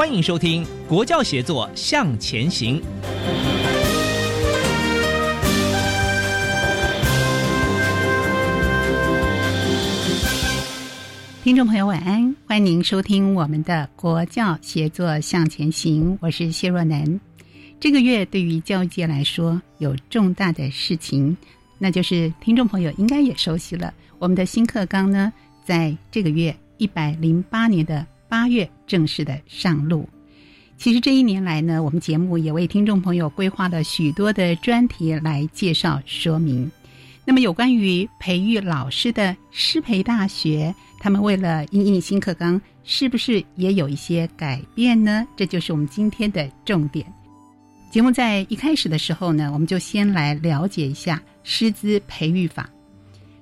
欢迎收听《国教协作向前行》。听众朋友，晚安！欢迎您收听我们的《国教协作向前行》，我是谢若楠。这个月对于教育界来说有重大的事情，那就是听众朋友应该也熟悉了，我们的新课纲呢，在这个月一百零八年的。八月正式的上路。其实这一年来呢，我们节目也为听众朋友规划了许多的专题来介绍说明。那么有关于培育老师的师培大学，他们为了应应新课纲，是不是也有一些改变呢？这就是我们今天的重点。节目在一开始的时候呢，我们就先来了解一下师资培育法。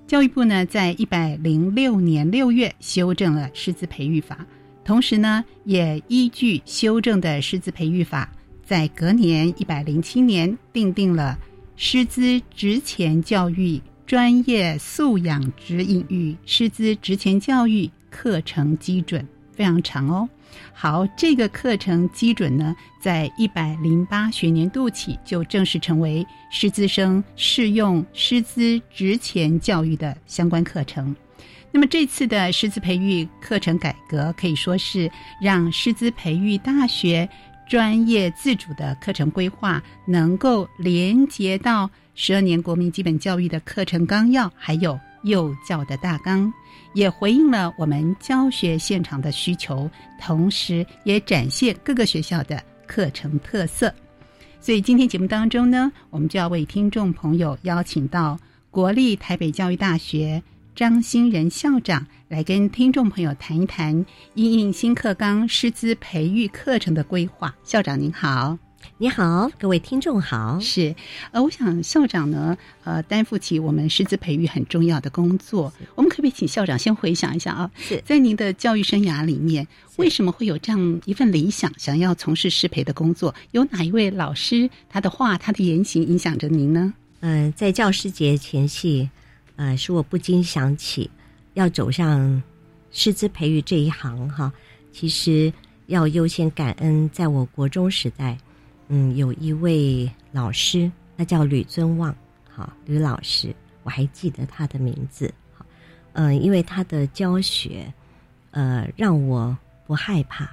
教育部呢，在一百零六年六月修正了师资培育法。同时呢，也依据修正的师资培育法，在隔年一百零七年订定了师资职前教育专业素养指引与师资职前教育课程基准，非常长哦。好，这个课程基准呢，在一百零八学年度起就正式成为师资生适用师资职前教育的相关课程。那么这次的师资培育课程改革，可以说是让师资培育大学专业自主的课程规划能够连接到十二年国民基本教育的课程纲要，还有幼教的大纲，也回应了我们教学现场的需求，同时也展现各个学校的课程特色。所以今天节目当中呢，我们就要为听众朋友邀请到国立台北教育大学。张新仁校长来跟听众朋友谈一谈应应新课纲师资培育课程的规划。校长您好，你好，各位听众好。是，呃，我想校长呢，呃，担负起我们师资培育很重要的工作。我们可不可以请校长先回想一下啊？是在您的教育生涯里面，为什么会有这样一份理想，想要从事师培的工作？有哪一位老师他的话、他的言行影响着您呢？嗯，在教师节前夕。呃，使我不禁想起，要走上师资培育这一行哈，其实要优先感恩，在我国中时代，嗯，有一位老师，他叫吕尊旺，好，吕老师，我还记得他的名字，好，嗯，因为他的教学，呃，让我不害怕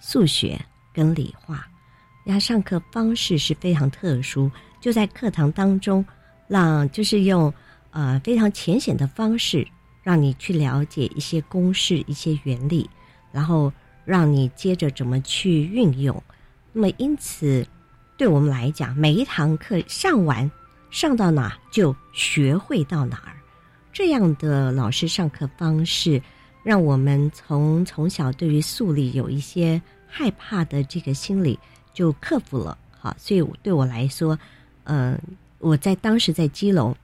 数学跟理化，他上课方式是非常特殊，就在课堂当中，让就是用。呃，非常浅显的方式，让你去了解一些公式、一些原理，然后让你接着怎么去运用。那么，因此，对我们来讲，每一堂课上完，上到哪就学会到哪儿。这样的老师上课方式，让我们从从小对于数理有一些害怕的这个心理就克服了。好，所以对我来说，嗯，我在当时在基隆。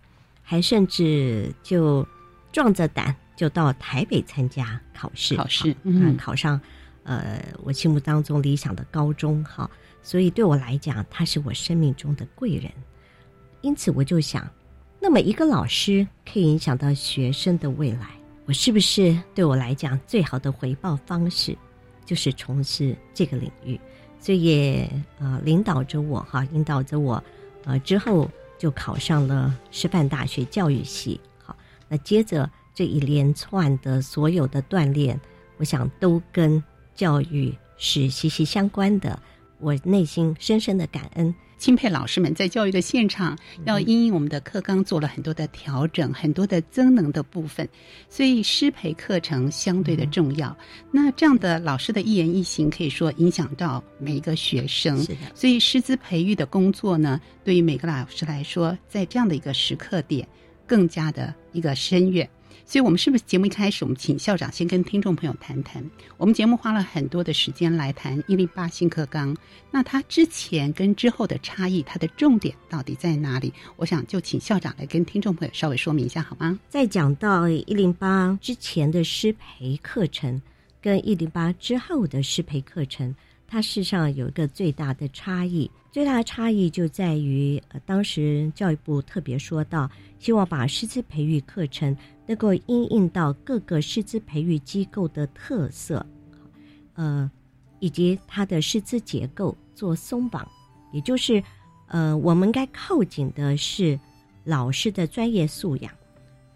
还甚至就壮着胆就到台北参加考试，考试嗯，考上呃我心目当中理想的高中哈，所以对我来讲，他是我生命中的贵人。因此我就想，那么一个老师可以影响到学生的未来，我是不是对我来讲最好的回报方式就是从事这个领域？所以也呃领导着我哈，引导着我呃之后。就考上了师范大学教育系。好，那接着这一连串的所有的锻炼，我想都跟教育是息息相关的。我内心深深的感恩。钦佩老师们在教育的现场，要因应我们的课纲做了很多的调整，很多的增能的部分，所以师培课程相对的重要。那这样的老师的一言一行，可以说影响到每一个学生。是的，所以师资培育的工作呢，对于每个老师来说，在这样的一个时刻点，更加的一个深远。所以，我们是不是节目一开始，我们请校长先跟听众朋友谈谈？我们节目花了很多的时间来谈一零八新课纲，那它之前跟之后的差异，它的重点到底在哪里？我想就请校长来跟听众朋友稍微说明一下，好吗？在讲到一零八之前的师培课程，跟一零八之后的师培课程，它事实上有一个最大的差异。最大的差异就在于，呃，当时教育部特别说到，希望把师资培育课程能够应用到各个师资培育机构的特色，呃，以及它的师资结构做松绑，也就是，呃，我们该靠紧的是老师的专业素养。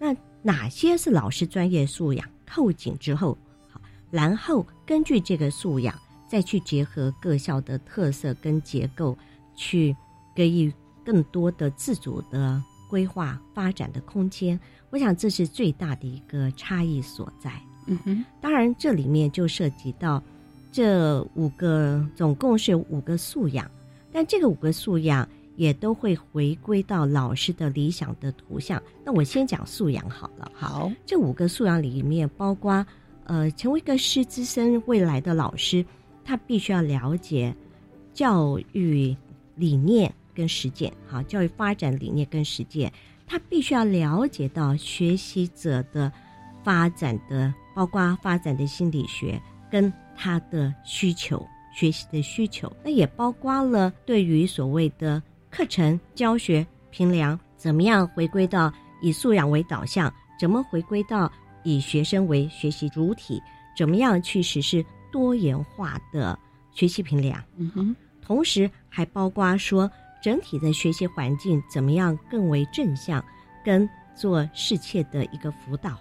那哪些是老师专业素养？扣紧之后，好，然后根据这个素养，再去结合各校的特色跟结构。去给予更多的自主的规划发展的空间，我想这是最大的一个差异所在。嗯哼，当然这里面就涉及到这五个，总共是五个素养，但这个五个素养也都会回归到老师的理想的图像。那我先讲素养好了。好，这五个素养里面包括，呃，成为一个师资深未来的老师，他必须要了解教育。理念跟实践，好，教育发展理念跟实践，他必须要了解到学习者的发展的，包括发展的心理学跟他的需求，学习的需求，那也包括了对于所谓的课程教学评量，怎么样回归到以素养为导向，怎么回归到以学生为学习主体，怎么样去实施多元化的学习评量，嗯哼。同时还包括说整体的学习环境怎么样更为正向，跟做适切的一个辅导，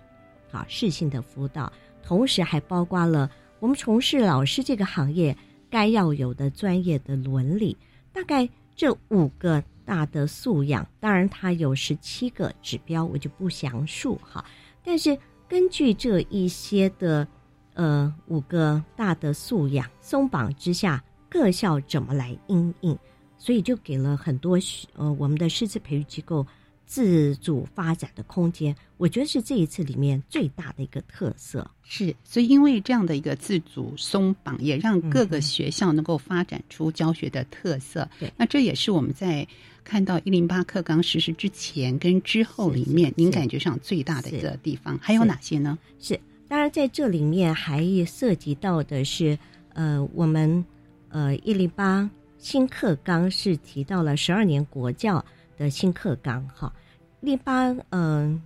啊，适性的辅导。同时还包括了我们从事老师这个行业该要有的专业的伦理。大概这五个大的素养，当然它有十七个指标，我就不详述哈。但是根据这一些的呃五个大的素养松绑之下。各校怎么来应应，所以就给了很多呃我们的师资培育机构自主发展的空间。我觉得是这一次里面最大的一个特色。是，所以因为这样的一个自主松绑，也让各个学校能够发展出教学的特色。对，那这也是我们在看到一零八课纲实施之前跟之后里面，您感觉上最大的一个地方还有哪些呢？是，当然在这里面还涉及到的是呃我们。呃，一零八新课纲是提到了十二年国教的新课纲哈。一零八，嗯，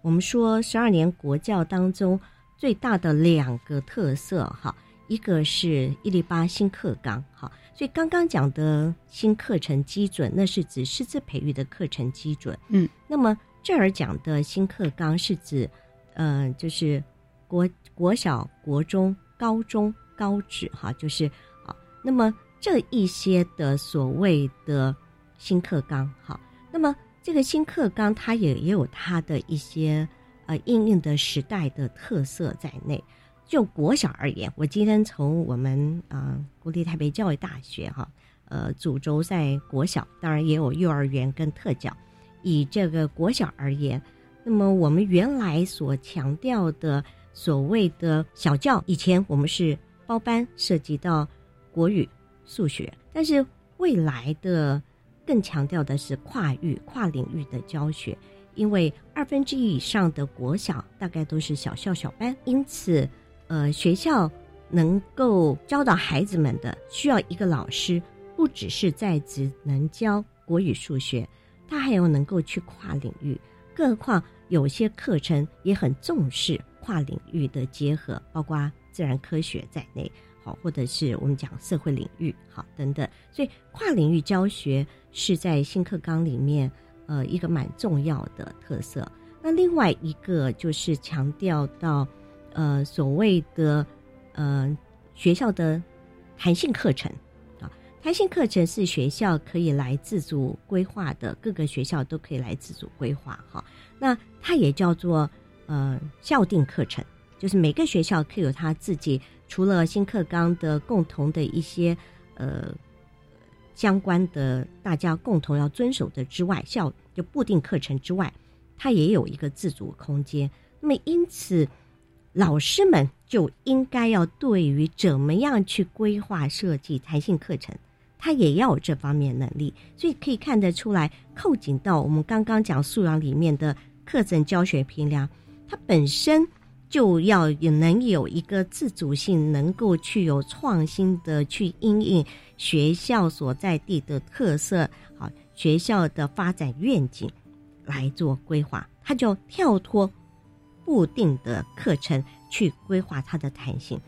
我们说十二年国教当中最大的两个特色哈，一个是一零八新课纲哈。所以刚刚讲的新课程基准，那是指师资培育的课程基准。嗯，那么这儿讲的新课纲是指，呃，就是国国小、国中、高中、高职哈，就是啊。那么这一些的所谓的新课纲，哈，那么这个新课纲它也也有它的一些呃应用的时代的特色在内。就国小而言，我今天从我们啊国立台北教育大学哈，呃主轴在国小，当然也有幼儿园跟特教。以这个国小而言，那么我们原来所强调的所谓的小教，以前我们是包班，涉及到。国语、数学，但是未来的更强调的是跨域、跨领域的教学，因为二分之一以上的国小大概都是小校小班，因此，呃，学校能够教导孩子们的，需要一个老师，不只是在职能教国语、数学，他还要能够去跨领域，更何况有些课程也很重视跨领域的结合，包括自然科学在内。好，或者是我们讲社会领域，好等等。所以跨领域教学是在新课纲里面呃一个蛮重要的特色。那另外一个就是强调到呃所谓的呃学校的弹性课程。啊弹性课程是学校可以来自主规划的，各个学校都可以来自主规划哈。那它也叫做呃校定课程，就是每个学校可有他自己除了新课纲的共同的一些呃相关的大家共同要遵守的之外，校就固定课程之外，它也有一个自主空间。那么因此，老师们就应该要对于怎么样去规划设计弹性课程。他也要有这方面能力，所以可以看得出来，扣紧到我们刚刚讲素养里面的课程教学评量，它本身就要也能有一个自主性，能够去有创新的去应应学校所在地的特色，好学校的发展愿景来做规划，它就跳脱固定的课程去规划它的弹性，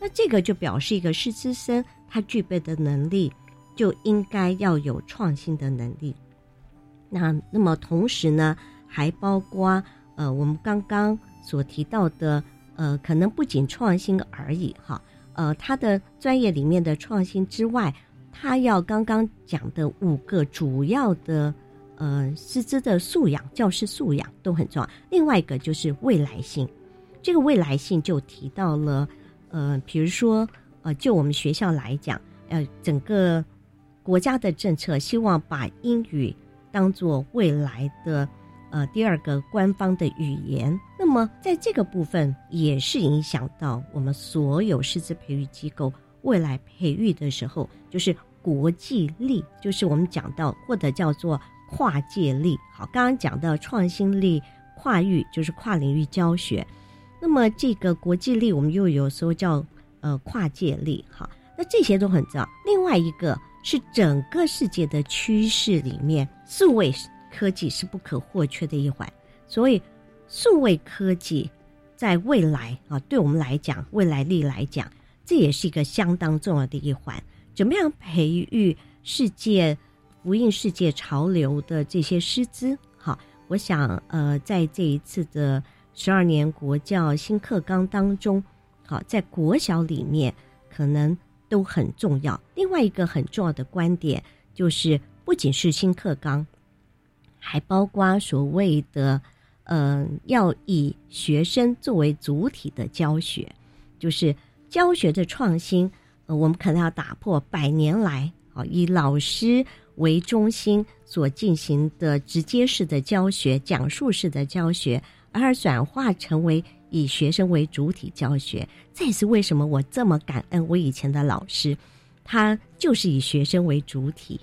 那这个就表示一个师资生他具备的能力。就应该要有创新的能力。那那么同时呢，还包括呃，我们刚刚所提到的呃，可能不仅创新而已哈。呃，他的专业里面的创新之外，他要刚刚讲的五个主要的呃师资的素养、教师素养都很重要。另外一个就是未来性，这个未来性就提到了呃，比如说呃，就我们学校来讲，呃，整个。国家的政策希望把英语当做未来的呃第二个官方的语言，那么在这个部分也是影响到我们所有师资培育机构未来培育的时候，就是国际力，就是我们讲到或者叫做跨界力。好，刚刚讲到创新力、跨域，就是跨领域教学。那么这个国际力，我们又有时候叫呃跨界力。好，那这些都很重要。另外一个。是整个世界的趋势里面，数位科技是不可或缺的一环。所以，数位科技在未来啊，对我们来讲，未来力来讲，这也是一个相当重要的一环。怎么样培育世界福音世界潮流的这些师资？好，我想呃，在这一次的十二年国教新课纲当中，好，在国小里面可能。都很重要。另外一个很重要的观点就是，不仅是新课纲，还包括所谓的，嗯，要以学生作为主体的教学，就是教学的创新。呃，我们可能要打破百年来啊以老师为中心所进行的直接式的教学、讲述式的教学，而转化成为。以学生为主体教学，这也是为什么我这么感恩我以前的老师，他就是以学生为主体，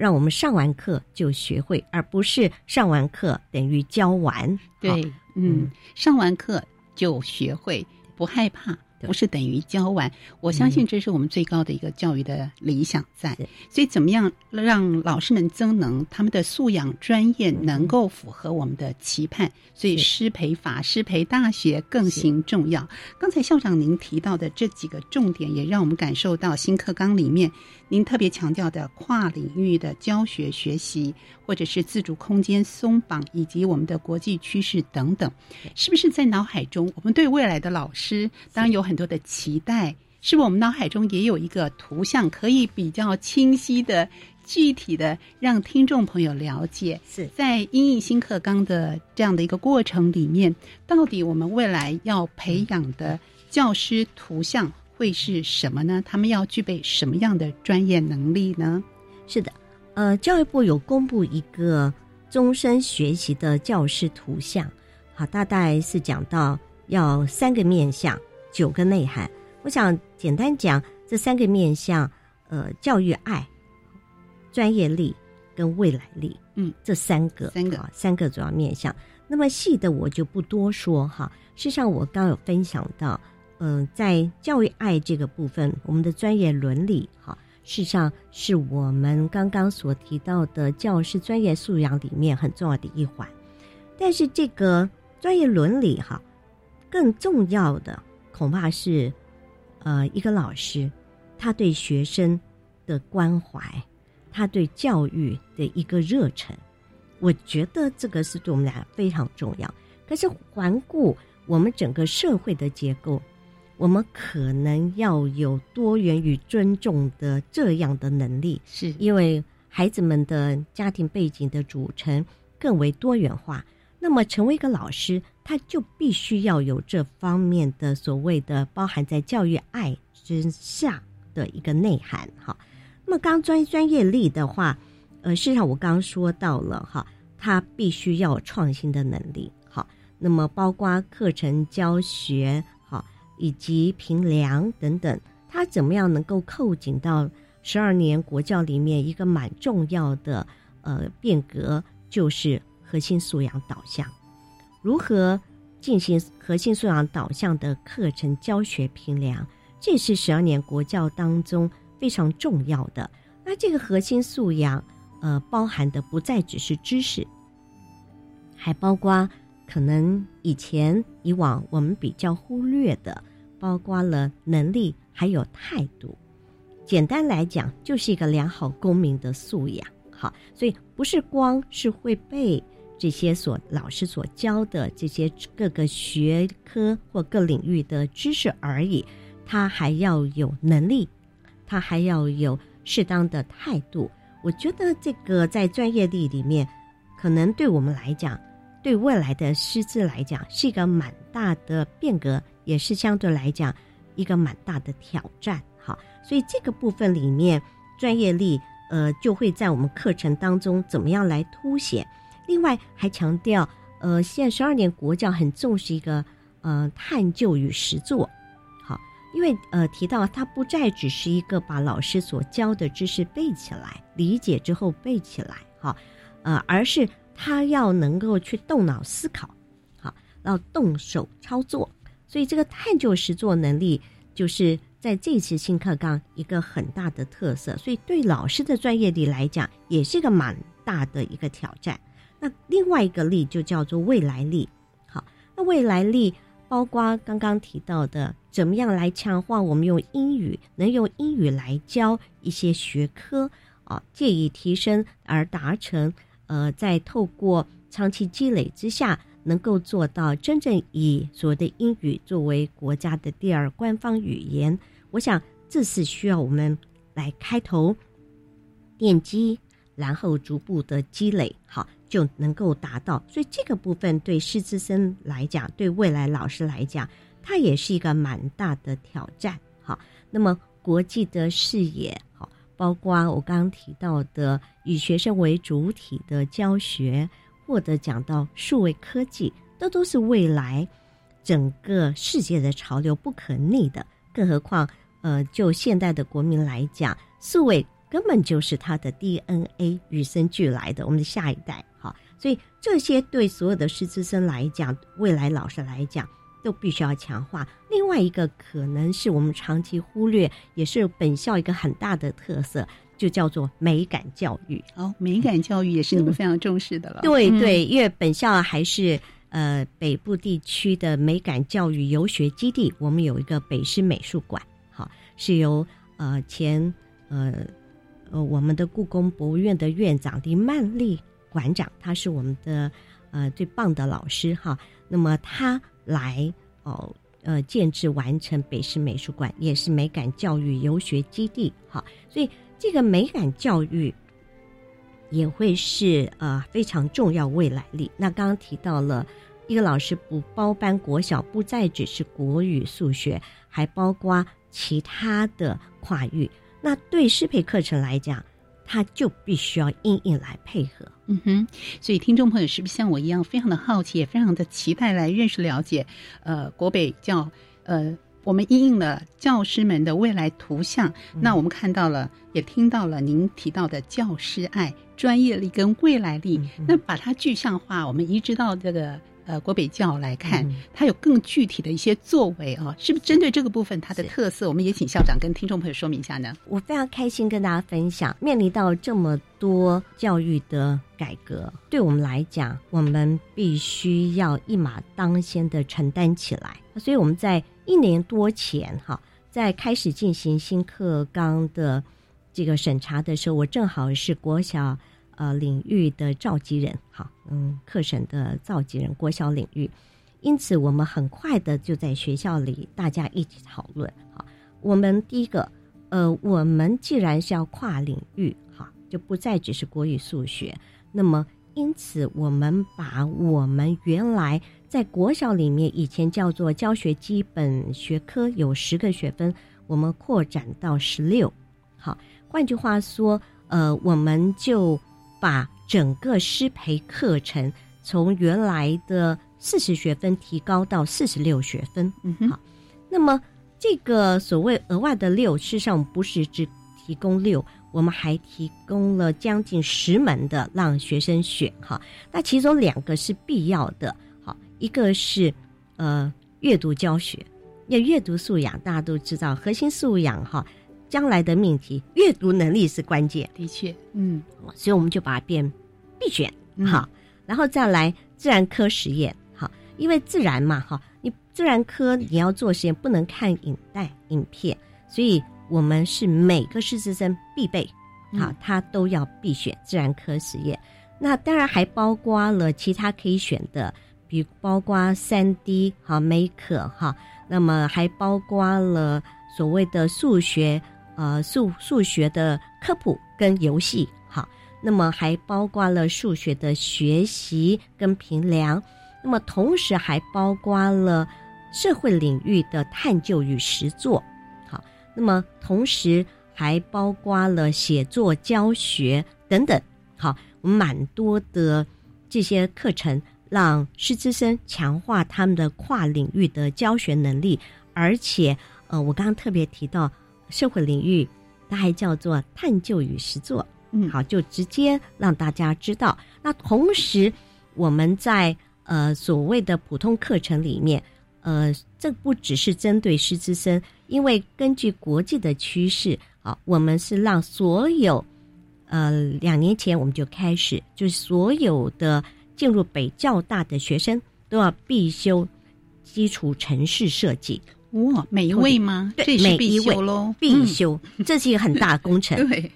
让我们上完课就学会，而不是上完课等于教完。对，嗯，上完课就学会，不害怕。不是等于教完，我相信这是我们最高的一个教育的理想在。所以，怎么样让老师们增能，他们的素养、专业能够符合我们的期盼？所以，师培法、师培大学更行重要。刚才校长您提到的这几个重点，也让我们感受到新课纲里面您特别强调的跨领域的教学学习，或者是自主空间松绑，以及我们的国际趋势等等，是不是在脑海中？我们对未来的老师，当然有。很多的期待，是不是我们脑海中也有一个图像，可以比较清晰的、具体的让听众朋友了解？是在英译新课纲的这样的一个过程里面，到底我们未来要培养的教师图像会是什么呢？他们要具备什么样的专业能力呢？是的，呃，教育部有公布一个终身学习的教师图像，好，大概是讲到要三个面向。九个内涵，我想简单讲这三个面向，呃，教育爱、专业力跟未来力，嗯，这三个三个啊三个主要面向。那么细的我就不多说哈。事实上，我刚有分享到，嗯，在教育爱这个部分，我们的专业伦理哈，事实上是我们刚刚所提到的教师专业素养里面很重要的一环。但是这个专业伦理哈，更重要的。恐怕是呃，一个老师他对学生的关怀，他对教育的一个热忱，我觉得这个是对我们俩非常重要。可是环顾我们整个社会的结构，我们可能要有多元与尊重的这样的能力，是因为孩子们的家庭背景的组成更为多元化。那么，成为一个老师，他就必须要有这方面的所谓的包含在教育爱之下的一个内涵。哈，那么刚专专业力的话，呃，事实上我刚刚说到了哈，他必须要有创新的能力。好，那么包括课程教学，好，以及评量等等，他怎么样能够扣紧到十二年国教里面一个蛮重要的呃变革，就是。核心素养导向，如何进行核心素养导向的课程教学评量？这是十二年国教当中非常重要的。那这个核心素养，呃，包含的不再只是知识，还包括可能以前以往我们比较忽略的，包括了能力还有态度。简单来讲，就是一个良好公民的素养。好，所以不是光是会背。这些所老师所教的这些各个学科或各领域的知识而已，他还要有能力，他还要有适当的态度。我觉得这个在专业力里面，可能对我们来讲，对未来的师资来讲，是一个蛮大的变革，也是相对来讲一个蛮大的挑战。好，所以这个部分里面，专业力呃就会在我们课程当中怎么样来凸显。另外还强调，呃，现在十二年国教很重视一个呃探究与实作，好，因为呃提到它不再只是一个把老师所教的知识背起来、理解之后背起来，好，呃，而是他要能够去动脑思考，好，要动手操作，所以这个探究实作能力就是在这次新课纲一个很大的特色，所以对老师的专业力来讲，也是一个蛮大的一个挑战。那另外一个力就叫做未来力，好，那未来力包括刚刚提到的，怎么样来强化我们用英语，能用英语来教一些学科啊，借以提升而达成，呃，在透过长期积累之下，能够做到真正以所谓的英语作为国家的第二官方语言。我想这是需要我们来开头奠基，然后逐步的积累，好。就能够达到，所以这个部分对师资生来讲，对未来老师来讲，它也是一个蛮大的挑战。好，那么国际的视野，好，包括我刚刚提到的以学生为主体的教学，或者讲到数位科技，这都是未来整个世界的潮流不可逆的。更何况，呃，就现代的国民来讲，数位。根本就是他的 DNA 与生俱来的，我们的下一代，所以这些对所有的师资生来讲，未来老师来讲，都必须要强化。另外一个可能是我们长期忽略，也是本校一个很大的特色，就叫做美感教育。哦，美感教育也是你们非常重视的了。对对，因为本校还是呃北部地区的美感教育游学基地，我们有一个北师美术馆，好，是由呃前呃。呃，我们的故宫博物院的院长林曼丽馆长，他是我们的呃最棒的老师哈。那么他来哦呃建制完成北师美术馆，也是美感教育游学基地哈。所以这个美感教育也会是呃非常重要未来力。那刚刚提到了一个老师不包班国小，不再只是国语、数学，还包括其他的跨域。那对适配课程来讲，他就必须要硬硬来配合。嗯哼，所以听众朋友是不是像我一样，非常的好奇，也非常的期待来认识了解？呃，国北教，呃，我们应应了教师们的未来图像。那我们看到了，也听到了您提到的教师爱、专业力跟未来力。那把它具象化，我们移植到这个。呃，国北教来看，它有更具体的一些作为啊，是不是针对这个部分它的特色？我们也请校长跟听众朋友说明一下呢。我非常开心跟大家分享，面临到这么多教育的改革，对我们来讲，我们必须要一马当先的承担起来。所以我们在一年多前哈，在开始进行新课纲的这个审查的时候，我正好是国小呃领域的召集人，好，嗯，课程的召集人，国小领域，因此我们很快的就在学校里大家一起讨论，好，我们第一个，呃，我们既然是要跨领域，哈，就不再只是国语、数学，那么因此我们把我们原来在国小里面以前叫做教学基本学科有十个学分，我们扩展到十六。好，换句话说，呃，我们就把整个师培课程从原来的四十学分提高到四十六学分。嗯，好，那么这个所谓额外的六，事实上不是只提供六，我们还提供了将近十门的让学生选哈。那其中两个是必要的，好，一个是呃阅读教学，因为阅读素养大家都知道，核心素养哈，将来的命题阅读能力是关键，的确，嗯，所以我们就把它变必选嗯好，然后再来自然科实验好，因为自然嘛哈，你自然科你要做实验不能看影带影片，所以我们是每个师资生必备，好嗯，他都要必选自然科实验。那当然还包括了其他可以选的，比如包括三 D 哈 Make 哈，那么还包括了所谓的数学呃数数学的科普跟游戏哈，那么还包括了数学的学习跟评量，那么同时还包括了社会领域的探究与实作，好，那么同时还包括了写作教学等等，好，我们蛮多的这些课程，让师资生强化他们的跨领域的教学能力，而且，呃，我刚刚特别提到社会领域，它还叫做探究与实作，嗯好，就直接让大家知道。那同时，我们在呃所谓的普通课程里面，呃，这不只是针对师资生，因为根据国际的趋势，啊，我们是让所有呃两年前我们就开始，就是所有的进入北教大的学生都要必修基础城市设计，哇，每一位吗？对每一位必修，这是一个很大的工程嗯。对，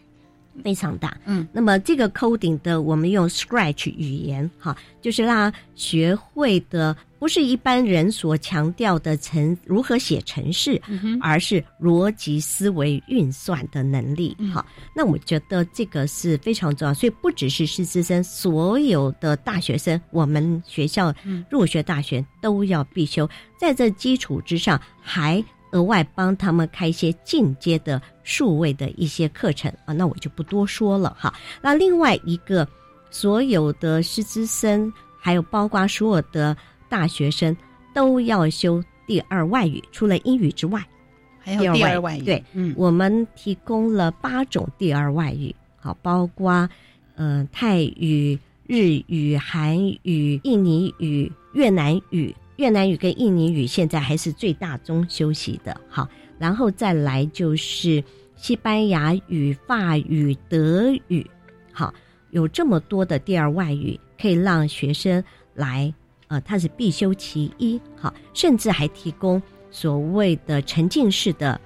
非常大。嗯，那么这个 coding 的，我们用 Scratch 语言，哈，就是让学会的不是一般人所强调的程如何写程式，嗯，而是逻辑思维运算的能力。嗯。好，那我觉得这个是非常重要，所以不只是师资生，所有的大学生，我们学校嗯。入学大学都要必修，在这基础之上，还额外帮他们开一些进阶的数位的一些课程啊，那我就不多说了哈。那另外一个，所有的师资生，还有包括所有的大学生，都要修第二外语，除了英语之外。还有第第二二外语，外对，嗯，我们提供了八种第二外语，好，包括呃泰语、日语、韩语、印尼语、越南语。越南语跟印尼语现在还是最大宗休息的，好，然后再来就是西班牙语、法语、德语，好，有这么多的第二外语可以让学生来，呃，它是必修其一，好，甚至还提供所谓的沉浸式的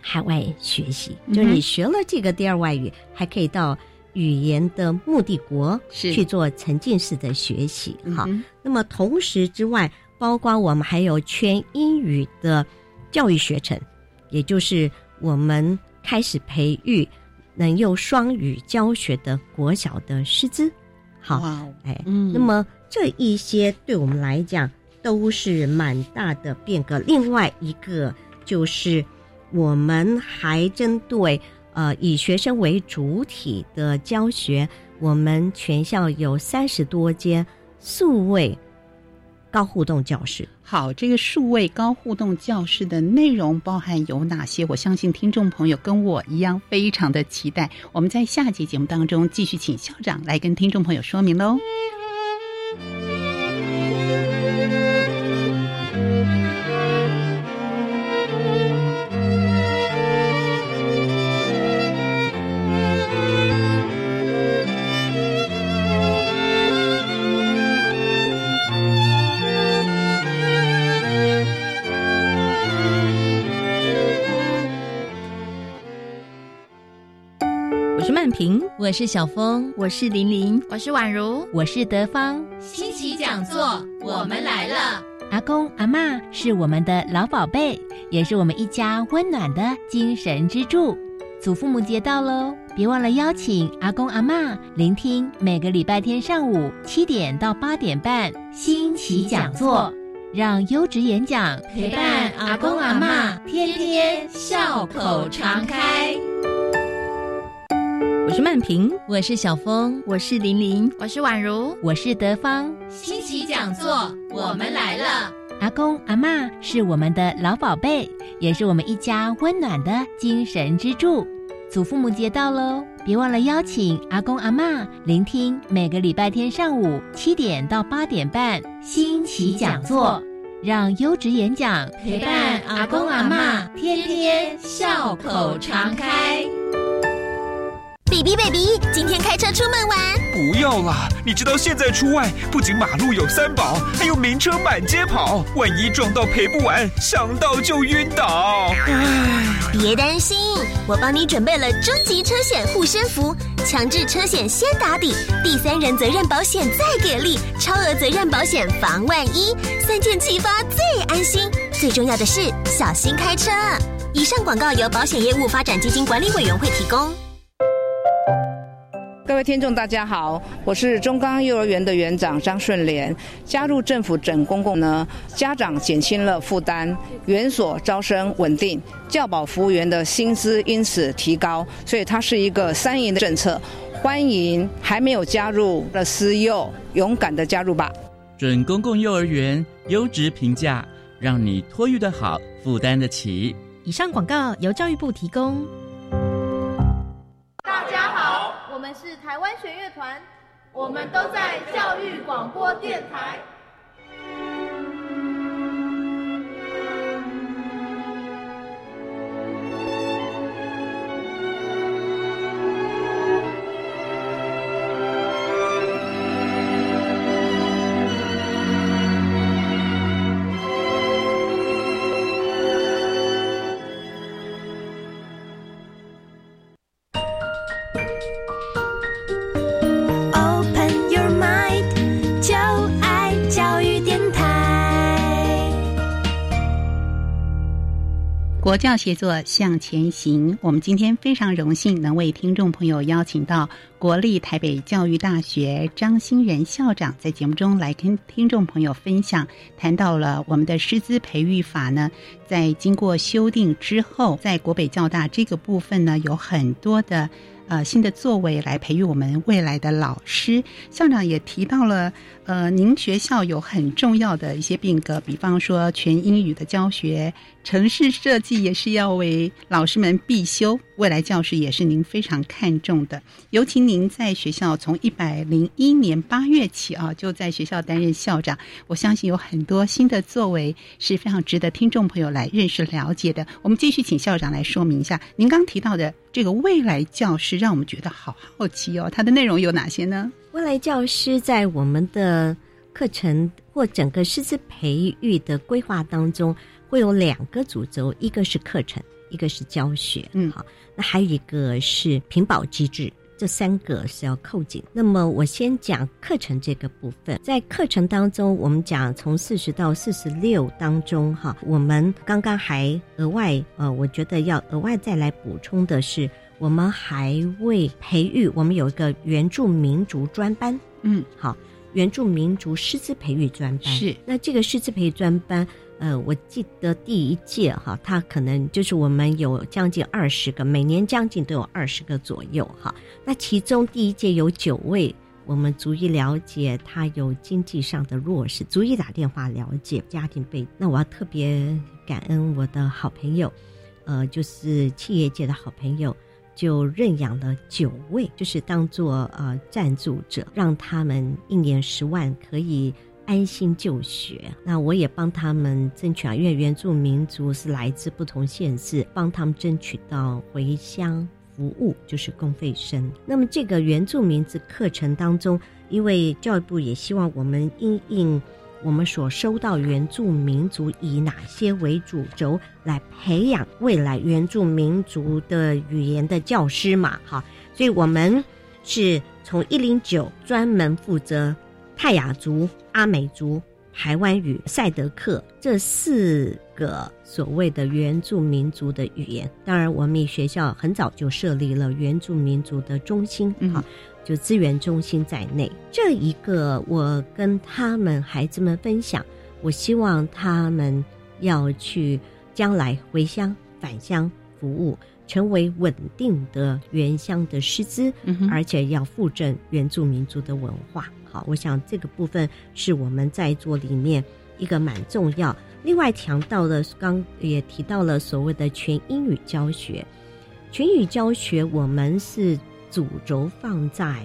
海外学习，嗯就是你学了这个第二外语，还可以到语言的目的国去做沉浸式的学习，好。嗯那么同时之外，包括我们还有全英语的教育学程，也就是我们开始培育能用双语教学的国小的师资。好，哎，嗯，那么这一些对我们来讲都是蛮大的变革。另外一个就是我们还针对呃以学生为主体的教学，我们全校有三十多间数位高互动教室。好，这个数位高互动教室的内容包含有哪些？我相信听众朋友跟我一样非常的期待。我们在下集节目当中继续请校长来跟听众朋友说明喽。是小峰，我是玲玲，我是宛如，我是德芳。新奇讲座，我们来了。阿公阿妈是我们的老宝贝，也是我们一家温暖的精神支柱。祖父母节到喽，别忘了邀请阿公阿妈聆听每个礼拜天上午七点到八点半新奇讲座，让优质演讲陪伴阿公阿妈，天天笑口常开。我是曼平，我是小峰，我是玲玲，我是宛如，我是德芳。新奇讲座，我们来了。阿公阿妈是我们的老宝贝，也是我们一家温暖的精神支柱。祖父母节到喽，别忘了邀请阿公阿妈聆听每个礼拜天上午七点到八点半新奇讲座，让优质演讲陪伴阿公阿妈，天天笑口常开。Baby baby，今天开车出门玩？不要啦！你知道现在出外不仅马路有三宝，还有名车满街跑，万一撞到赔不完，想到就晕倒。唉，别担心，我帮你准备了终极车险护身符，强制车险先打底，第三人责任保险再给力，超额责任保险防万一，三件齐发最安心。最重要的是小心开车。以上广告由保险业务发展基金管理委员会提供。各位听众，大家好，我是中钢幼儿园的园长张顺莲。加入政府整公共呢，家长减轻了负担，园所招生稳定，教保服务员的薪资因此提高，所以它是一个三赢的政策。欢迎还没有加入的私幼，勇敢的加入吧！准公共幼儿园优质评价，让你托育的好，负担得起。以上广告由教育部提供。我是台湾弦乐团，我们都在教育广播电台。国教协作向前行。我们今天非常荣幸能为听众朋友邀请到国立台北教育大学张欣仁校长，在节目中来跟听众朋友分享，谈到了我们的师资培育法呢，在经过修订之后，在国北教大这个部分呢，有很多的。呃，新的作为来培育我们未来的老师。校长也提到了，呃，您学校有很重要的一些变革，比方说全英语的教学，城市设计也是要为老师们必修。未来教师也是您非常看重的。尤其您在学校从一百零一年八月起啊，就在学校担任校长，我相信有很多新的作为是非常值得听众朋友来认识了解的。我们继续请校长来说明一下，您刚提到的这个未来教师，让我们觉得好好奇哦。它的内容有哪些呢？未来教师在我们的课程或整个师资培育的规划当中，会有两个主轴，一个是课程。一个是教学，嗯，好，那还有一个是评保机制，这三个是要扣紧。那么我先讲课程这个部分，在课程当中，我们讲从四十到四十六当中，哈，我们刚刚还额外，呃，我觉得要额外再来补充的是，我们还为培育，我们有一个原住民族专班，嗯，好，原住民族师资培育专班是，那这个师资培育专班。呃，我记得第一届哈，它可能就是我们有将近二十个，每年将近都有二十个左右哈。那其中第一届有九位，我们逐一了解他有经济上的弱势，逐一打电话了解家庭背景。那我要特别感恩我的好朋友，呃，就是企业界的好朋友，就认养了九位，就是当做呃赞助者，让他们一年十万可以。安心就学，那我也帮他们争取啊，因为原住民族是来自不同县市，帮他们争取到回乡服务，就是公费生。那么这个原住民族课程当中，因为教育部也希望我们因应我们所收到原住民族以哪些为主轴来培养未来原住民族的语言的教师嘛？哈，所以我们是从一零九专门负责泰雅族、阿美族、台湾语、赛德克这四个所谓的原住民族的语言。当然，我们学校很早就设立了原住民族的中心，哈。就资源中心在内，这一个我跟他们孩子们分享，我希望他们要去将来回乡返乡服务，成为稳定的原乡的师资，而且要复振原住民族的文化。好，我想这个部分是我们在座里面一个蛮重要。另外强调的，刚也提到了所谓的全英语教学，全语教学我们是。主轴放在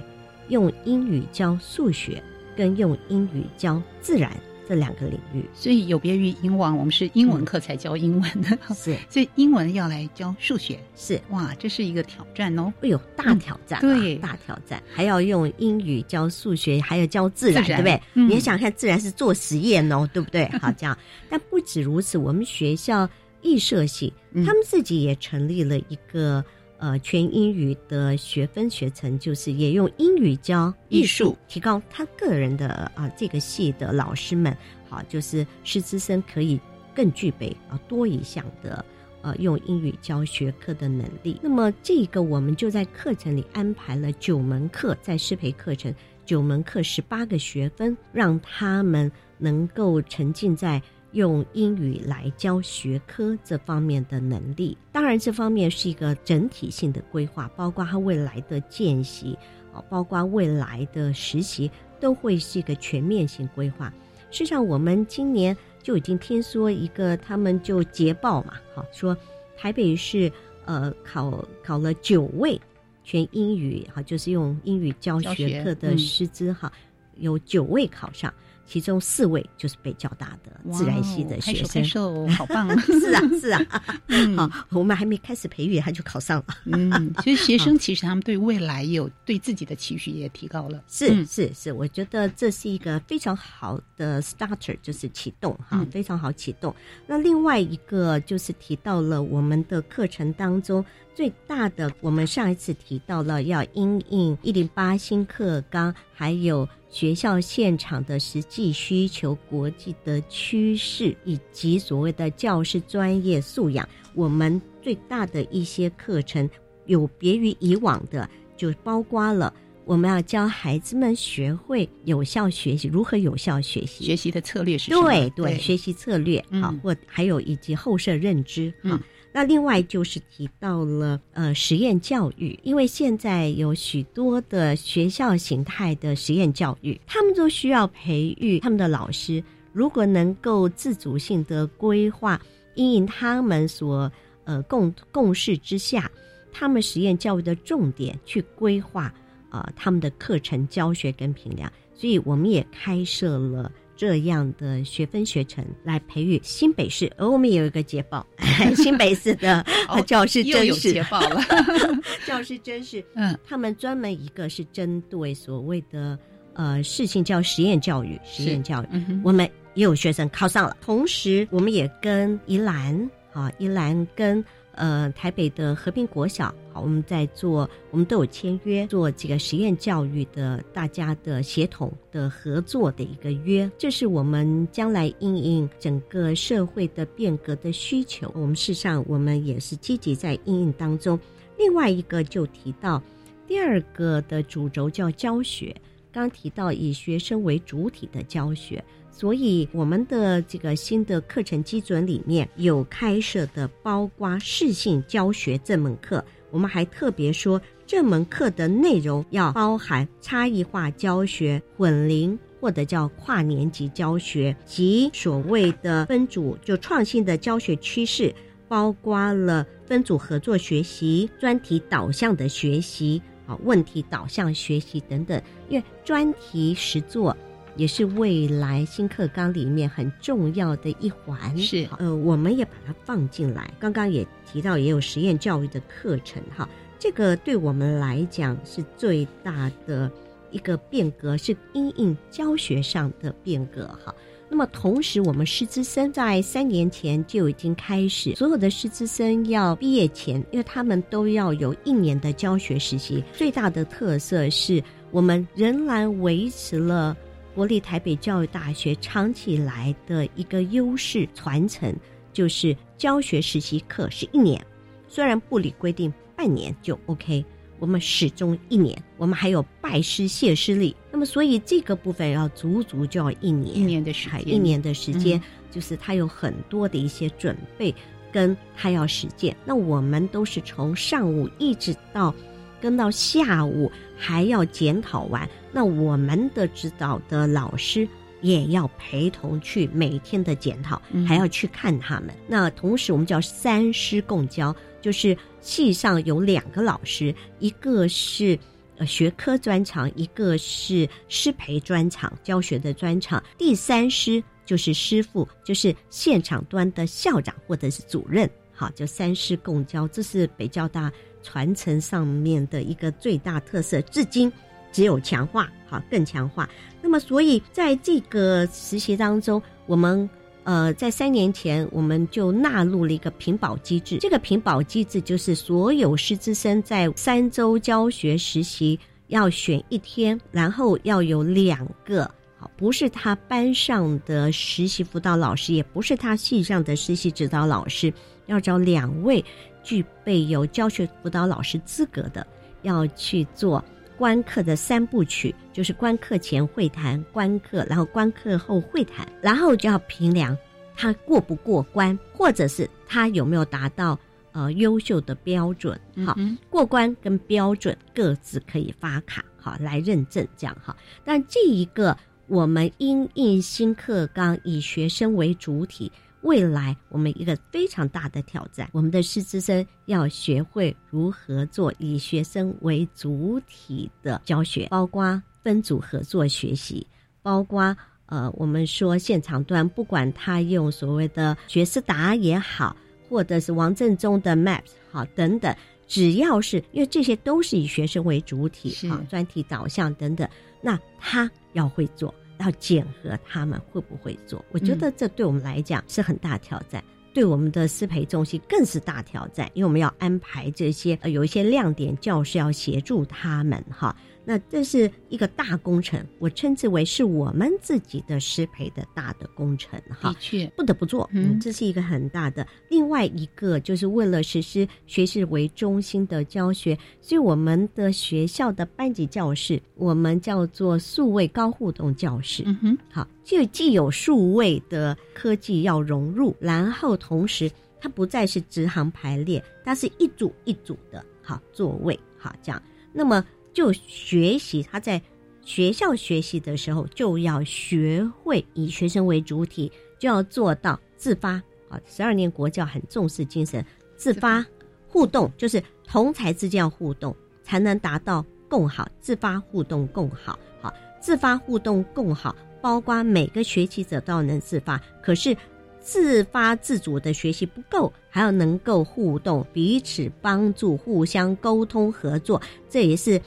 用英语教数学跟用英语教自然这两个领域，所以有别于英文，我们是英文课才教英文的，是，所以英文要来教数学，是，哇，这是一个挑战哦，会有大挑战，对，大挑战，还要用英语教数学，还要教自然，对不对？你想看自然是做实验哦，对不对？好，这样，但不止如此，我们学校艺设系他们自己也成立了一个。呃，全英语的学分学程就是也用英语教艺术，提高他个人的啊这个系的老师们，好，就是师资生可以更具备啊多一项的呃用英语教学科的能力。那么这个我们就在课程里安排了九门课，在师培课程九门课十八个学分，让他们能够沉浸在。用英语来教学科这方面的能力，当然这方面是一个整体性的规划，包括他未来的见习，啊，包括未来的实习，都会是一个全面性规划。事实上，我们今年就已经听说一个，他们就捷报嘛，好说台北市呃考考了九位全英语，哈，就是用英语教学课的师资，哈，有九位考上。其中四位就是北交大的自然系的学生，好棒！是啊，是啊。好，我们还没开始培育，他就考上了。嗯，其实学生其实他们对未来有对自己的期许也提高了。是是是，我觉得这是一个非常好的 starter，就是启动哈，非常好启动。那另外一个就是提到了我们的课程当中最大的，我们上一次提到了要因应一零八新课纲，还有。学校现场的实际需求、国际的趋势以及所谓的教师专业素养，我们最大的一些课程有别于以往的，就包括了我们要教孩子们学会有效学习，如何有效学习，学习的策略是对对，学习策略啊，或还有以及后设认知啊。那另外就是提到了呃实验教育，因为现在有许多的学校形态的实验教育，他们都需要培育他们的老师，如果能够自主性的规划，因应他们所呃共共识之下，他们实验教育的重点去规划啊他们的课程教学跟评量，所以我们也开设了。这样的学分学程来培育新北市，而我们也有一个捷报，新北市的教师真是捷报了。教师真是，嗯，他们专门一个是针对所谓的呃事情叫实验教育，实验教育，我们也有学生考上了。同时，我们也跟宜兰啊，宜兰跟。呃，台北的和平国小，好，我们在做，我们都有签约做这个实验教育的，大家的协同的合作的一个约，这是我们将来应应整个社会的变革的需求。我们事实上，我们也是积极在应应当中。另外一个就提到第二个的主轴叫教学，刚提到以学生为主体的教学。所以，我们的这个新的课程基准里面有开设的，包括适性教学这门课。我们还特别说，这门课的内容要包含差异化教学、混龄或者叫跨年级教学及所谓的分组就创新的教学趋势，包括了分组合作学习、专题导向的学习、啊问题导向学习等等。因为专题实作。也是未来新课纲里面很重要的一环，是呃，我们也把它放进来。刚刚也提到，也有实验教育的课程哈，这个对我们来讲是最大的一个变革，是因应教学上的变革哈。那么同时，我们师资生在三年前就已经开始，所有的师资生要毕业前，因为他们都要有一年的教学实习。最大的特色是我们仍然维持了国立台北教育大学长期以来的一个优势传承，就是教学实习课是一年，虽然部里规定半年就 OK。我们始终一年，我们还有拜师谢师礼，那么所以这个部分要足足就要一年，一年的时间，一年的时间，就是他有很多的一些准备，跟他要实践。那我们都是从上午一直到跟到下午，还要检讨完。那我们的指导的老师也要陪同去每天的检讨，还要去看他们。那同时我们叫三师共教，就是。系上有两个老师，一个是呃学科专长，一个是师培专长，教学的专长。第三师就是师傅，就是现场端的校长或者是主任。好，就三师共教，这是北交大传承上面的一个最大特色，至今只有强化，好更强化。那么，所以在这个实习当中，我们。呃，在三年前，我们就纳入了一个评保机制。这个评保机制就是所有师资生在三周教学实习要选一天，然后要有两个，好，不是他班上的实习辅导老师，也不是他系上的实习指导老师，要找两位具备有教学辅导老师资格的，要去做观课的三部曲。就是观课前会谈，观课，然后观课后会谈，然后就要评量他过不过关，或者是他有没有达到呃优秀的标准。好，过关跟标准各自可以发卡，好来认证这样哈。但这一个我们因应新课纲以学生为主体。未来我们一个非常大的挑战，我们的师资生要学会如何做以学生为主体的教学，包括分组合作学习，包括呃，我们说现场端，不管他用所谓的学思达也好，或者是王振中的 Maps 好等等，只要是因为这些都是以学生为主体，好专题导向等等，那他要会做。要检核他们会不会做，我觉得这对我们来讲是很大挑战，对我们的师培中心更是大挑战，因为我们要安排这些呃有一些亮点教师要协助他们哈。那这是一个大工程，我称之为是我们自己的师培的大的工程哈。的确，不得不做，嗯，这是一个很大的。另外一个就是为了实施学习为中心的教学，所以我们的学校的班级教室，我们叫做数位高互动教室。嗯哼，好，就既有数位的科技要融入，然后同时它不再是直行排列，它是一组一组的，好座位，好这样。那么就学习，他在学校学习的时候，就要学会以学生为主体，就要做到自发啊。十二年国教很重视精神，自发互动，就是同才之间要互动，才能达到共好。自发互动共好，好，自发互动共好，包括每个学习者都要能自发，可是自发自主的学习不够，还要能够互动，彼此帮助，互相沟通合作，这也是。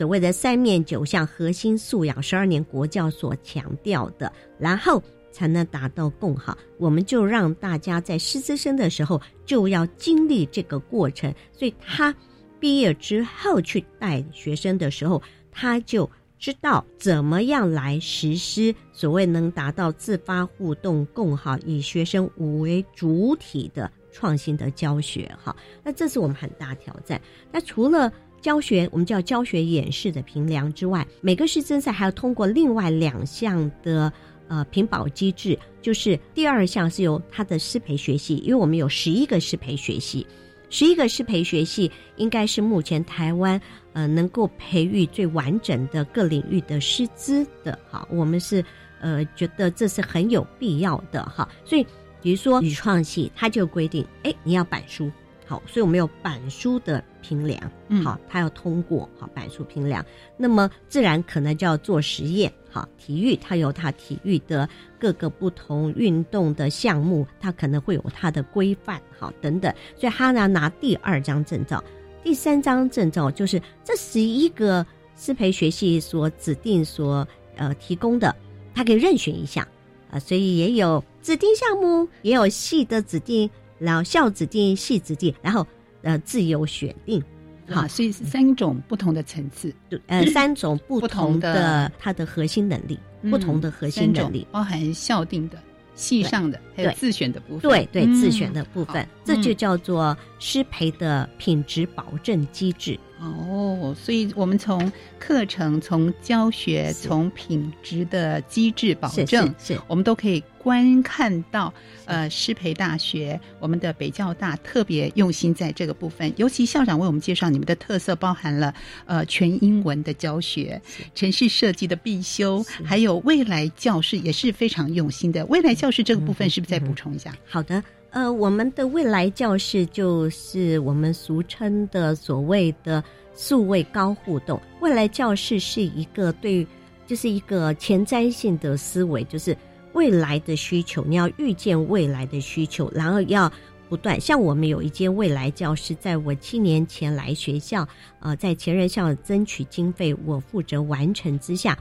所谓的三面九项核心素养，十二年国教所强调的，然后才能达到共好。我们就让大家在师资生的时候就要经历这个过程，所以他毕业之后去带学生的时候，他就知道怎么样来实施所谓能达到自发互动共好，以学生为主体的创新的教学。哈，那这是我们很大挑战。那除了教学我们叫教学演示的评量之外，每个师资赛还要通过另外两项的呃评保机制，就是第二项是由他的师培学系，因为我们有十一个师培学系，十一个师培学系应该是目前台湾呃能够培育最完整的各领域的师资的哈，我们是呃觉得这是很有必要的哈，所以比如说语创系，它就规定，哎，你要板书。好，所以我们有板书的评量，好，它要通过好板书评量，那么自然可能就要做实验，好，体育它有它体育的各个不同运动的项目，它可能会有它的规范，好，等等，所以他呢拿第二张证照，第三张证照就是这十一个师培学系所指定所呃提供的，他可以任选一项啊，所以也有指定项目，也有系的指定，然后校指定、系指定，然后呃自由选定。好，所以是三种不同的层次，呃，三种不同的它的核心能力，不同的核心能力，包含校定的、系上的，还有自选的部分。对对，自选的部分，这就叫做师培的品质保证机制。哦，所以我们从课程、从教学、从品质的机制保证，是我们都可以观看到。呃，师培大学，我们的北教大特别用心在这个部分，尤其校长为我们介绍你们的特色，包含了呃全英文的教学、城市设计的必修，还有未来教室也是非常用心的。未来教室这个部分是不是再补充一下？好的。呃，我们的未来教室就是我们俗称的所谓的数位高互动。未来教室是一个对，就是一个前瞻性的思维，就是未来的需求，你要预见未来的需求，然后要不断。像我们有一间未来教室，在我七年前来学校，呃，在前任校争取经费，我负责完成之下，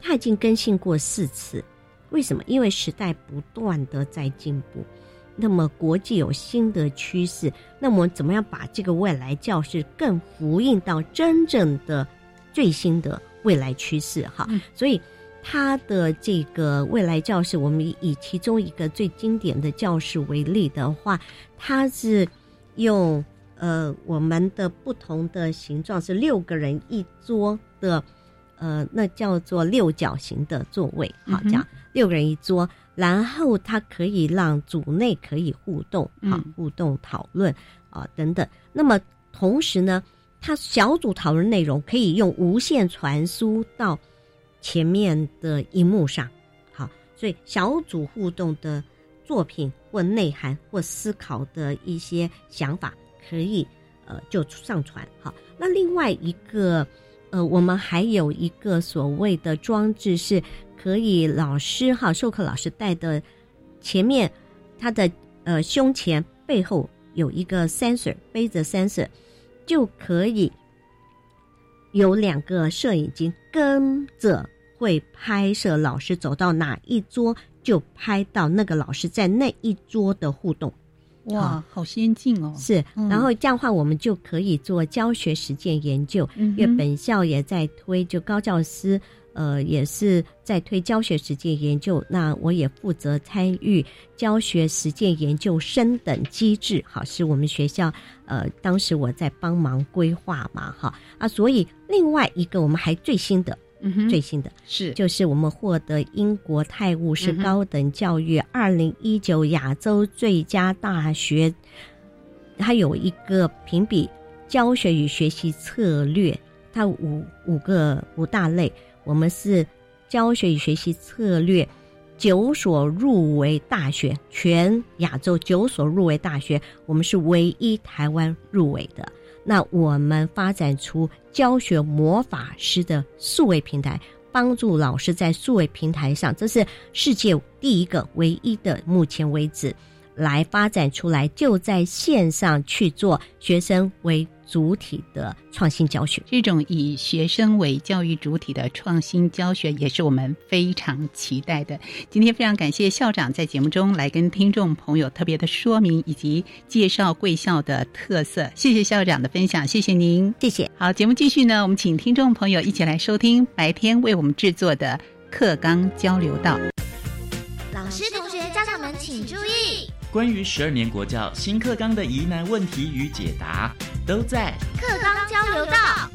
它已经更新过四次。为什么？因为时代不断的在进步。那么国际有新的趋势，那么怎么样把这个未来教室更呼应到真正的最新的未来趋势？哈，所以它的这个未来教室，我们以其中一个最经典的教室为例的话，它是用呃我们的不同的形状是六个人一桌的，呃，那叫做六角形的座位，好，这样六个人一桌。然后它可以让组内可以互动啊，互动讨论啊等等。那么同时呢，它小组讨论内容可以用无线传输到前面的荧幕上，好，所以小组互动的作品或内涵或思考的一些想法可以呃就上传。好，那另外一个呃，我们还有一个所谓的装置是。可以，老师哈，授课老师带的前面，他的呃胸前背后有一个 sensor，背着 sensor，就可以有两个摄影机跟着会拍摄老师走到哪一桌，就拍到那个老师在那一桌的互动。哇，好先进哦！是，然后这样话我们就可以做教学实践研究，因为本校也在推，就高教师。呃，也是在推教学实践研究，那我也负责参与教学实践研究升等机制，好，是我们学校呃，当时我在帮忙规划嘛，哈。啊，所以另外一个我们还最新的，最新的是。就是我们获得英国泰晤士高等教育二零一九亚洲最佳大学，它有一个评比教学与学习策略，它五五个五大类。我们是教学与学习策略九所入围大学，全亚洲九所入围大学，我们是唯一台湾入围的。那我们发展出教学魔法师的数位平台，帮助老师在数位平台上，这是世界第一个、唯一的，目前为止来发展出来，就在线上去做学生为。主体的创新教学，这种以学生为教育主体的创新教学，也是我们非常期待的。今天非常感谢校长在节目中来跟听众朋友特别的说明以及介绍贵校的特色。谢谢校长的分享，谢谢您，谢谢。好，节目继续呢，我们请听众朋友一起来收听白天为我们制作的课纲交流道。老师、同学、家长们请注意。关于十二年国教新课纲的疑难问题与解答，都在课纲交流道。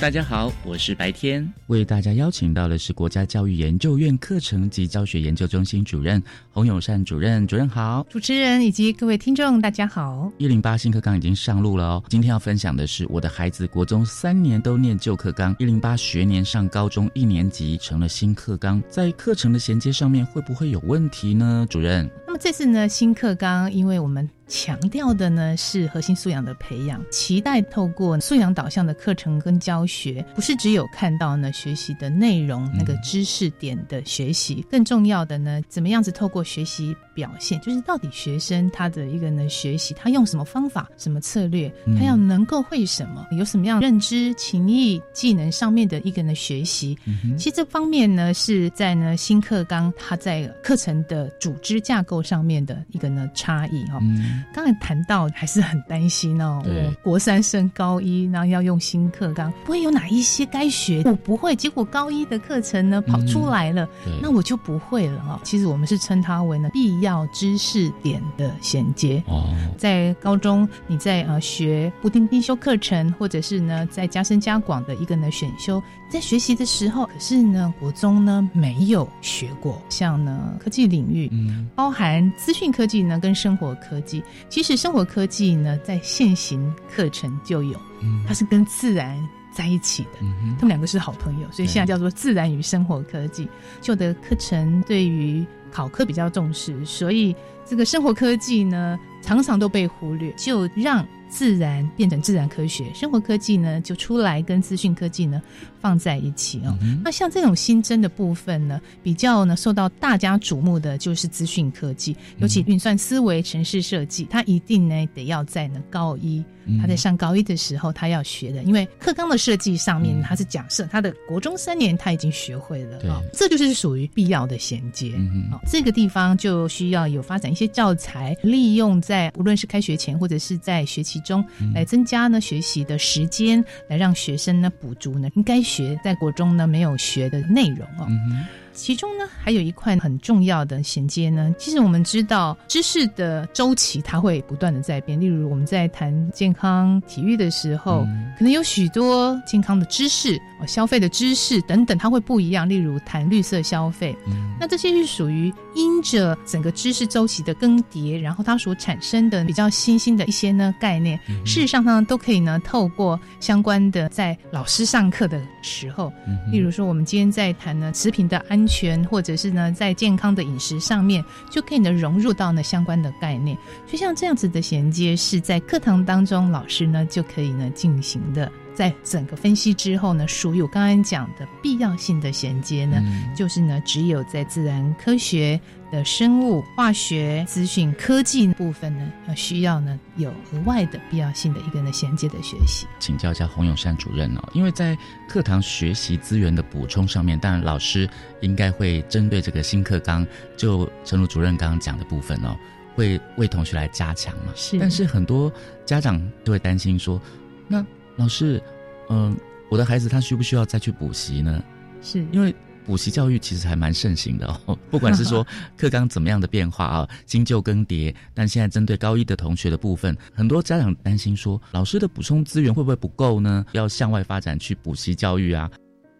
大家好，我是白天，为大家邀请到的是国家教育研究院课程及教学研究中心主任洪永善主任。主任好，主持人以及各位听众大家好。一零八新课纲已经上路了哦。今天要分享的是，我的孩子国中三年都念旧课纲，一零八学年上高中一年级成了新课纲，在课程的衔接上面会不会有问题呢？主任，那么这次呢新课纲，因为我们。强调的呢是核心素养的培养，期待透过素养导向的课程跟教学，不是只有看到呢学习的内容那个知识点的学习，更重要的呢，怎么样子透过学习表现，就是到底学生他的一个呢学习，他用什么方法、什么策略，嗯他要能够会什么，有什么样认知、情意、技能上面的一个呢学习。嗯其实这方面呢是在呢新课纲它在课程的组织架构上面的一个呢差异哦。嗯刚才谈到还是很担心哦，国三升高一，然后要用新课纲，不会有哪一些该学我不会，结果高一的课程呢跑出来了，对那我就不会了哦。其实我们是称它为呢必要知识点的衔接。哦，在高中你在呃学不定必修课程，或者是呢在加深加广的一个呢选修，在学习的时候，可是呢国中呢没有学过，像呢科技领域，嗯，包含资讯科技呢跟生活科技，其实生活科技呢在现行课程就有，嗯它是跟自然。在一起的，嗯他们两个是好朋友，所以现在叫做自然与生活科技。旧的课程对于考科比较重视，所以这个生活科技呢常常都被忽略，就让自然变成自然科学，生活科技呢就出来跟资讯科技呢放在一起哦。那像这种新增的部分呢，比较呢受到大家瞩目的就是资讯科技，尤其运算思维、城市设计，它一定呢得要在呢高一。他在上高一的时候，他要学的，因为课纲的设计上面，他是假设他的国中三年他已经学会了啊、哦，这就是属于必要的衔接。嗯哦，这个地方就需要有发展一些教材，利用在无论是开学前或者是在学期中，来增加呢学习的时间，来让学生呢补足呢应该学在国中呢没有学的内容哦。嗯其中呢，还有一块很重要的衔接呢。其实我们知道，知识的周期它会不断的在变。例如，我们在谈健康体育的时候，嗯可能有许多健康的知识、消费的知识等等，它会不一样。例如谈绿色消费，嗯那这些是属于因着整个知识周期的更迭，然后它所产生的比较新兴的一些呢概念，嗯事实上呢都可以呢透过相关的在老师上课的时候，嗯例如说我们今天在谈呢食品的安安全，或者是呢在健康的饮食上面，就可以呢融入到呢相关的概念。就像这样子的衔接，是在课堂当中老师呢就可以呢进行的。在整个分析之后呢，属于我刚刚讲的必要性的衔接呢，嗯就是呢只有在自然科学的生物、化学、资讯科技部分呢，要需要呢有额外的必要性的一个呢衔接的学习。请教一下洪永山主任哦，因为在课堂学习资源的补充上面，当然老师应该会针对这个新课纲，就陈如主任刚刚讲的部分哦，会为同学来加强嘛。是但是很多家长都会担心说，那老师，嗯、我的孩子他需不需要再去补习呢？是因为补习教育其实还蛮盛行的哦，不管是说 课纲怎么样的变化啊，新旧更迭，但现在针对高一的同学的部分，很多家长担心说，老师的补充资源会不会不够呢？要向外发展去补习教育啊？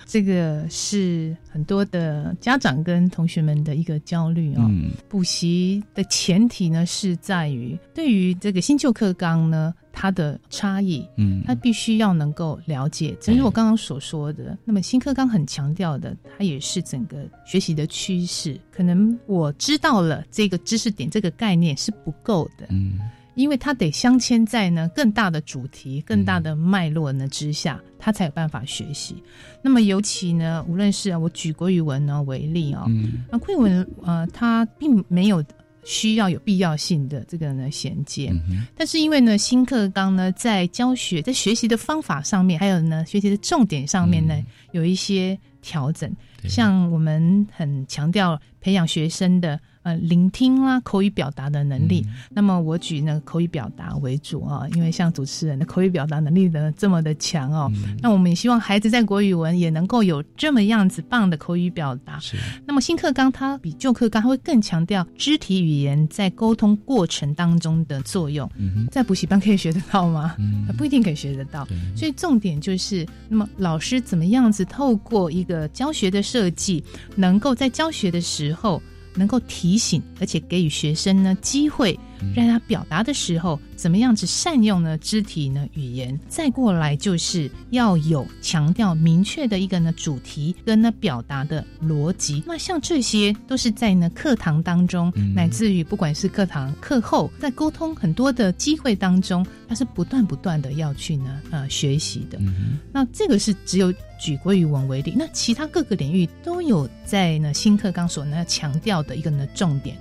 这个是很多的家长跟同学们的一个焦虑哦。嗯补习的前提呢是在于对于这个新旧课纲呢，它的差异，嗯他必须要能够了解。正如我刚刚所说的，那么新课纲很强调的，它也是整个学习的趋势。可能我知道了这个知识点、这个概念是不够的，嗯因为它得镶嵌在呢更大的主题、更大的脉络呢之下，他才有办法学习。那么尤其呢，无论是啊我举国语文呢为例哦，嗯那国语文呃，它并没有需要有必要性的这个呢衔接，嗯但是因为呢新课纲呢在教学在学习的方法上面，还有呢学习的重点上面呢、有一些调整，像我们很强调培养学生的。呃，聆听啦，口语表达的能力。那么我举那个口语表达为主啊，因为像主持人的口语表达能力呢这么的强哦，那我们也希望孩子在国语文也能够有这么样子棒的口语表达。是。那么新课纲它比旧课纲会更强调肢体语言在沟通过程当中的作用。嗯在补习班可以学得到吗？不一定可以学得到。所以重点就是，那么老师怎么样子透过一个教学的设计，能够在教学的时候。能够提醒，而且给予学生呢机会，让他表达的时候，怎么样子善用呢肢体呢语言？再过来就是要有强调明确的一个呢主题跟呢表达的逻辑。那像这些都是在呢课堂当中，嗯乃至于不管是课堂课后，在沟通很多的机会当中，它是不断不断的要去呢呃学习的。嗯那这个是只有举国语文为例，那其他各个领域都有在呢新课纲所呢强调的一个呢重点。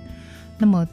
那么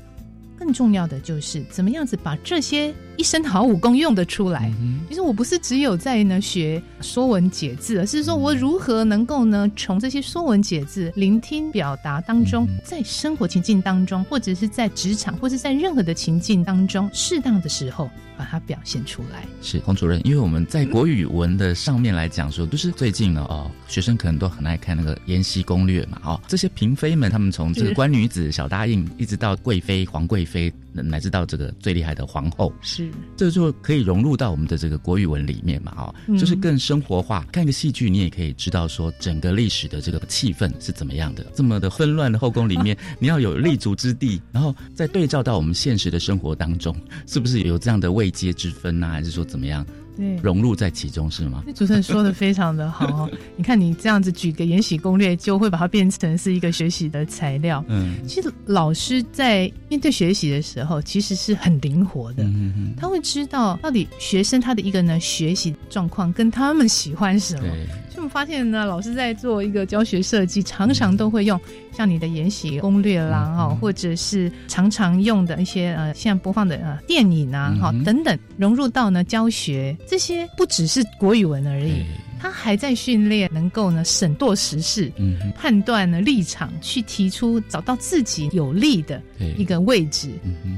更重要的就是怎么样子把这些一身好武功用得出来。其实我不是只有在呢学说文解字，而是说我如何能够呢从这些说文解字、聆听表达当中，在生活情境当中，或者是在职场，或是在任何的情境当中，适当的时候。把它表现出来是洪主任，因为我们在国语文的上面来讲说，就是最近呢哦，学生可能都很爱看那个《延禧攻略》嘛哦，这些嫔妃们，他们从这个官女子、小答应，一直到贵妃、皇贵妃，乃至到这个最厉害的皇后，是这就可以融入到我们的这个国语文里面嘛哦，就是更生活化。看个戏剧，你也可以知道说整个历史的这个气氛是怎么样的。这么的纷乱的后宫里面，你要有立足之地，然后再对照到我们现实的生活当中，是不是有这样的位？阶之分呢，还是说怎么样？对，融入在其中是吗？主持人说的非常的好。你看你这样子举个《延禧攻略》，就会把它变成是一个学习的材料。嗯，其实老师在面对学习的时候，其实是很灵活的。嗯嗯，他会知道到底学生他的一个呢学习状况跟他们喜欢什么。所以我们发现呢，老师在做一个教学设计，常常都会用像你的《延禧攻略》啦，哈，或者是常常用的一些呃，现在播放的呃电影啊，哈等等，融入到呢教学。这些不只是国语文而已，他还在训练能够呢审度时事，嗯判断呢立场，去提出找到自己有利的一个位置，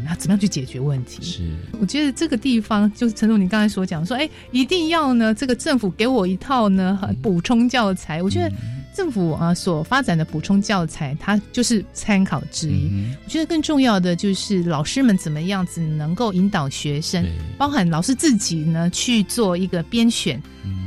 然后怎么样去解决问题。是，我觉得这个地方就是陈总你刚才所讲说，哎，一定要呢这个政府给我一套呢补充教材，我觉得。政府啊所发展的补充教材，它就是参考之一。我觉得更重要的就是老师们怎么样子能够引导学生，包含老师自己呢去做一个编选。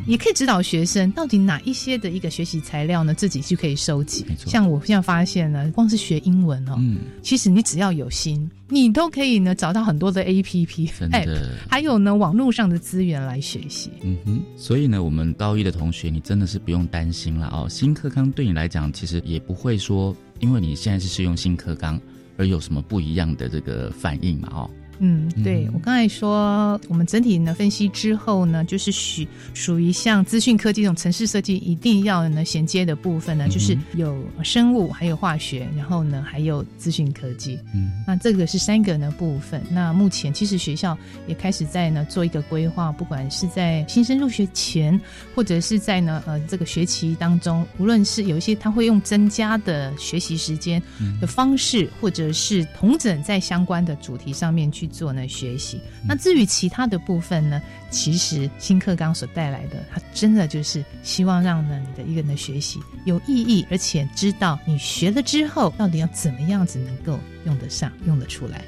也可以指导学生到底哪一些的一个学习材料呢，自己就可以收集。像我现在发现呢，光是学英文哦，嗯其实你只要有心，你都可以呢找到很多的 A P P App，还有呢网络上的资源来学习。嗯哼，所以呢，我们高一的同学，你真的是不用担心了哦。新课纲对你来讲，其实也不会说，因为你现在是使用新课纲而有什么不一样的这个反应嘛哦。嗯，对我刚才说，我们整体呢分析之后呢，就是属属于像资讯科技这种城市设计一定要呢衔接的部分呢，就是有生物，还有化学，然后呢还有资讯科技。嗯，那这个是三个呢部分。那目前其实学校也开始在呢做一个规划，不管是在新生入学前，或者是在呢呃这个学期当中，无论是有一些他会用增加的学习时间的方式，或者是同整在相关的主题上面去。去做呢学习，那至于其他的部分呢，其实新课纲所带来的，它真的就是希望让呢你的一个人的学习有意义，而且知道你学了之后到底要怎么样子能够用得上、用得出来。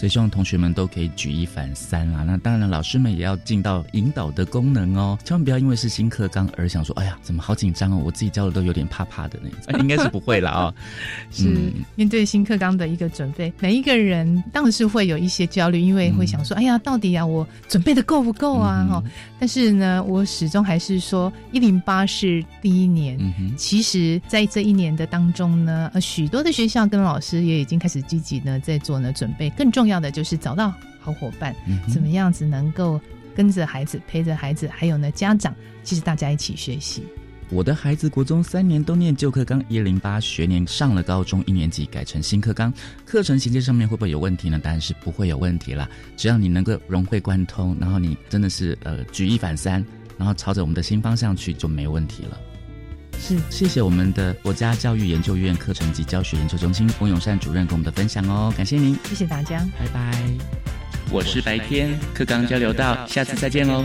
所以希望同学们都可以举一反三啦。那当然，老师们也要尽到引导的功能哦。千万不要因为是新课纲而想说：“哎呀，怎么好紧张哦！我自己教的都有点怕怕的那种。”应该是不会了啊。是面对新课纲的一个准备，每一个人当然是会有一些焦虑，因为会想说：“哎呀，到底呀，我准备的够不够啊？”哈。但是呢，我始终还是说，一零八是第一年。其实，在这一年的当中呢，呃，许多的学校跟老师也已经开始积极呢在做呢准备。更重要的就是找到好伙伴，怎么样子能够跟着孩子、陪着孩子，还有呢家长，其实大家一起学习。我的孩子国中三年都念旧课纲，一零八学年上了高中一年级改成新课纲，课程衔接上面会不会有问题呢？当然是不会有问题啦，只要你能够融会贯通，然后你真的是呃举一反三，然后朝着我们的新方向去就没问题了。是，谢谢我们的国家教育研究院课程及教学研究中心翁永善主任跟我们的分享哦，感谢您，谢谢大家，拜拜。我是白天课纲交流到，下次再见喽。